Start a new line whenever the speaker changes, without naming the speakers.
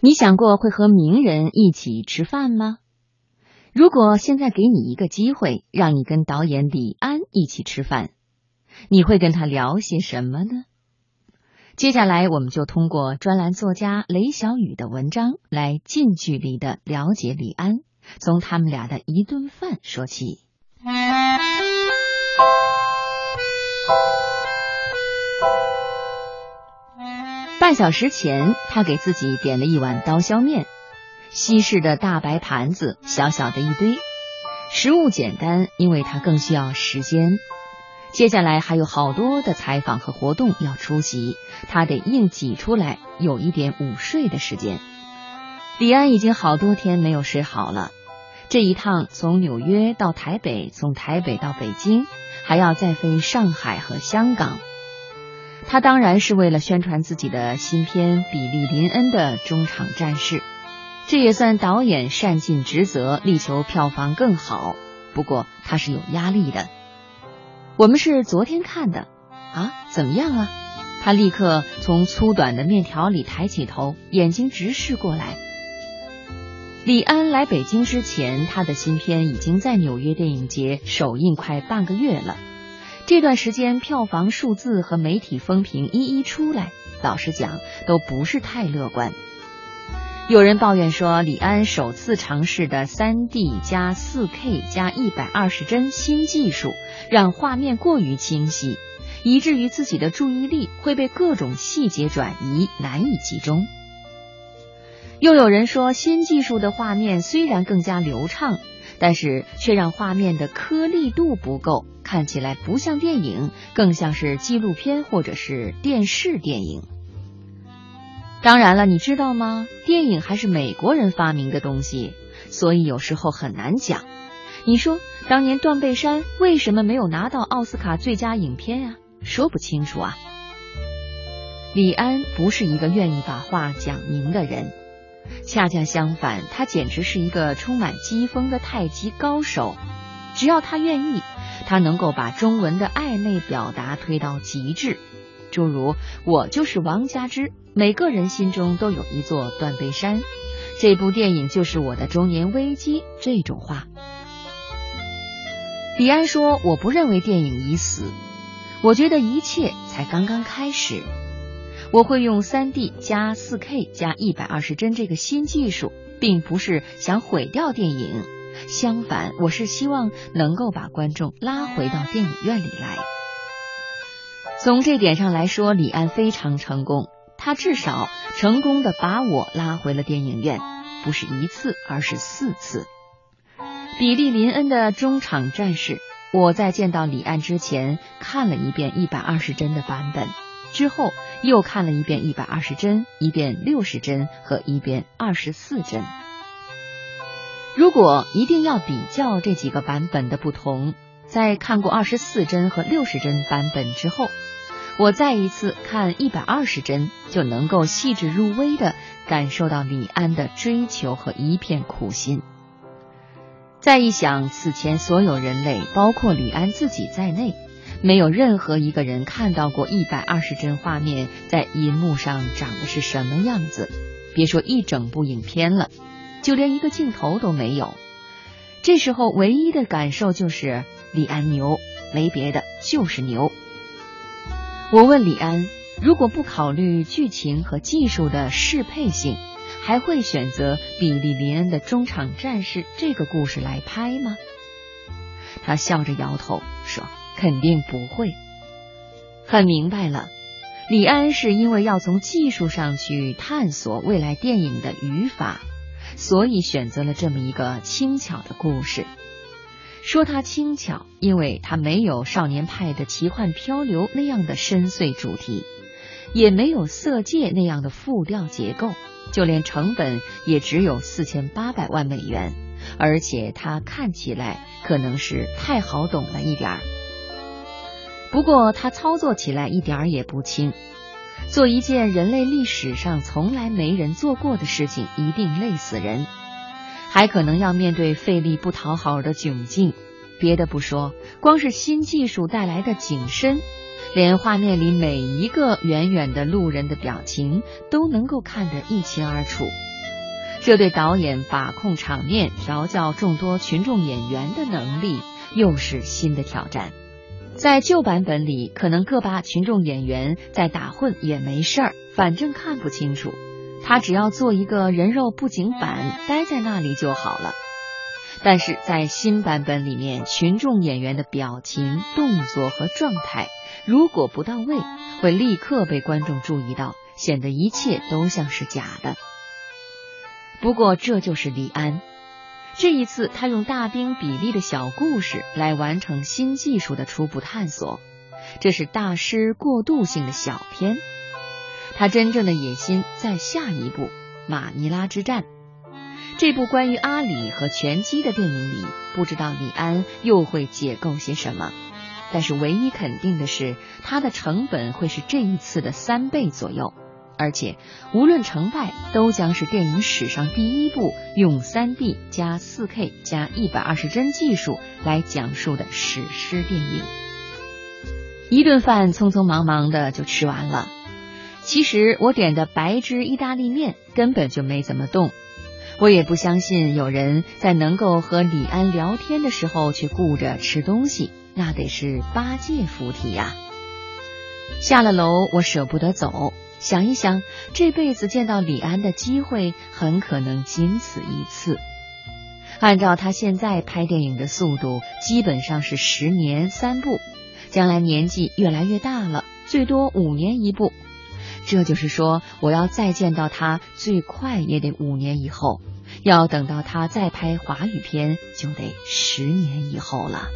你想过会和名人一起吃饭吗？如果现在给你一个机会，让你跟导演李安一起吃饭，你会跟他聊些什么呢？接下来，我们就通过专栏作家雷小雨的文章，来近距离的了解李安，从他们俩的一顿饭说起。小时前，他给自己点了一碗刀削面，西式的大白盘子，小小的一堆，食物简单，因为他更需要时间。接下来还有好多的采访和活动要出席，他得硬挤出来有一点午睡的时间。李安已经好多天没有睡好了，这一趟从纽约到台北，从台北到北京，还要再飞上海和香港。他当然是为了宣传自己的新片《比利·林恩的中场战事》，这也算导演善尽职责，力求票房更好。不过他是有压力的。我们是昨天看的啊，怎么样啊？他立刻从粗短的面条里抬起头，眼睛直视过来。李安来北京之前，他的新片已经在纽约电影节首映快半个月了。这段时间票房数字和媒体风评一一出来，老实讲都不是太乐观。有人抱怨说，李安首次尝试的三 D 加四 K 加一百二十帧新技术，让画面过于清晰，以至于自己的注意力会被各种细节转移，难以集中。又有人说，新技术的画面虽然更加流畅。但是却让画面的颗粒度不够，看起来不像电影，更像是纪录片或者是电视电影。当然了，你知道吗？电影还是美国人发明的东西，所以有时候很难讲。你说当年《断背山》为什么没有拿到奥斯卡最佳影片呀？说不清楚啊。李安不是一个愿意把话讲明的人。恰恰相反，他简直是一个充满机锋的太极高手。只要他愿意，他能够把中文的暧昧表达推到极致。诸如“我就是王家之”，每个人心中都有一座断背山。这部电影就是我的中年危机。这种话，李安说：“我不认为电影已死，我觉得一切才刚刚开始。”我会用三 D 加四 K 加一百二十帧这个新技术，并不是想毁掉电影，相反，我是希望能够把观众拉回到电影院里来。从这点上来说，李安非常成功，他至少成功的把我拉回了电影院，不是一次，而是四次。比利林恩的中场战士，我在见到李安之前看了一遍一百二十帧的版本。之后又看了一遍一百二十帧，一遍六十帧和一遍二十四帧。如果一定要比较这几个版本的不同，在看过二十四帧和六十帧版本之后，我再一次看一百二十帧，就能够细致入微的感受到李安的追求和一片苦心。再一想，此前所有人类，包括李安自己在内。没有任何一个人看到过一百二十帧画面在银幕上长的是什么样子，别说一整部影片了，就连一个镜头都没有。这时候唯一的感受就是李安牛，没别的，就是牛。我问李安，如果不考虑剧情和技术的适配性，还会选择比利林恩的中场战士这个故事来拍吗？他笑着摇头说。肯定不会，很明白了。李安是因为要从技术上去探索未来电影的语法，所以选择了这么一个轻巧的故事。说它轻巧，因为它没有《少年派的奇幻漂流》那样的深邃主题，也没有《色戒》那样的复调结构，就连成本也只有四千八百万美元，而且它看起来可能是太好懂了一点儿。不过，他操作起来一点儿也不轻。做一件人类历史上从来没人做过的事情，一定累死人，还可能要面对费力不讨好的窘境。别的不说，光是新技术带来的景深，连画面里每一个远远的路人的表情都能够看得一清二楚。这对导演把控场面、调教众多群众演员的能力又是新的挑战。在旧版本里，可能个把群众演员在打混也没事儿，反正看不清楚，他只要做一个人肉布景板，待在那里就好了。但是在新版本里面，群众演员的表情、动作和状态，如果不到位，会立刻被观众注意到，显得一切都像是假的。不过这就是李安，这一次他用大兵比利的小故事来完成新技术的初步探索，这是大师过渡性的小篇。他真正的野心在下一步《马尼拉之战》。这部关于阿里和拳击的电影里，不知道李安又会解构些什么。但是唯一肯定的是，它的成本会是这一次的三倍左右，而且无论成败，都将是电影史上第一部用三 D 加四 K 加一百二十帧技术来讲述的史诗电影。一顿饭匆匆忙忙的就吃完了。其实我点的白汁意大利面根本就没怎么动。我也不相信有人在能够和李安聊天的时候去顾着吃东西，那得是八戒附体呀。下了楼，我舍不得走，想一想，这辈子见到李安的机会很可能仅此一次。按照他现在拍电影的速度，基本上是十年三部，将来年纪越来越大了，最多五年一部。这就是说，我要再见到他，最快也得五年以后；要等到他再拍华语片，就得十年以后了。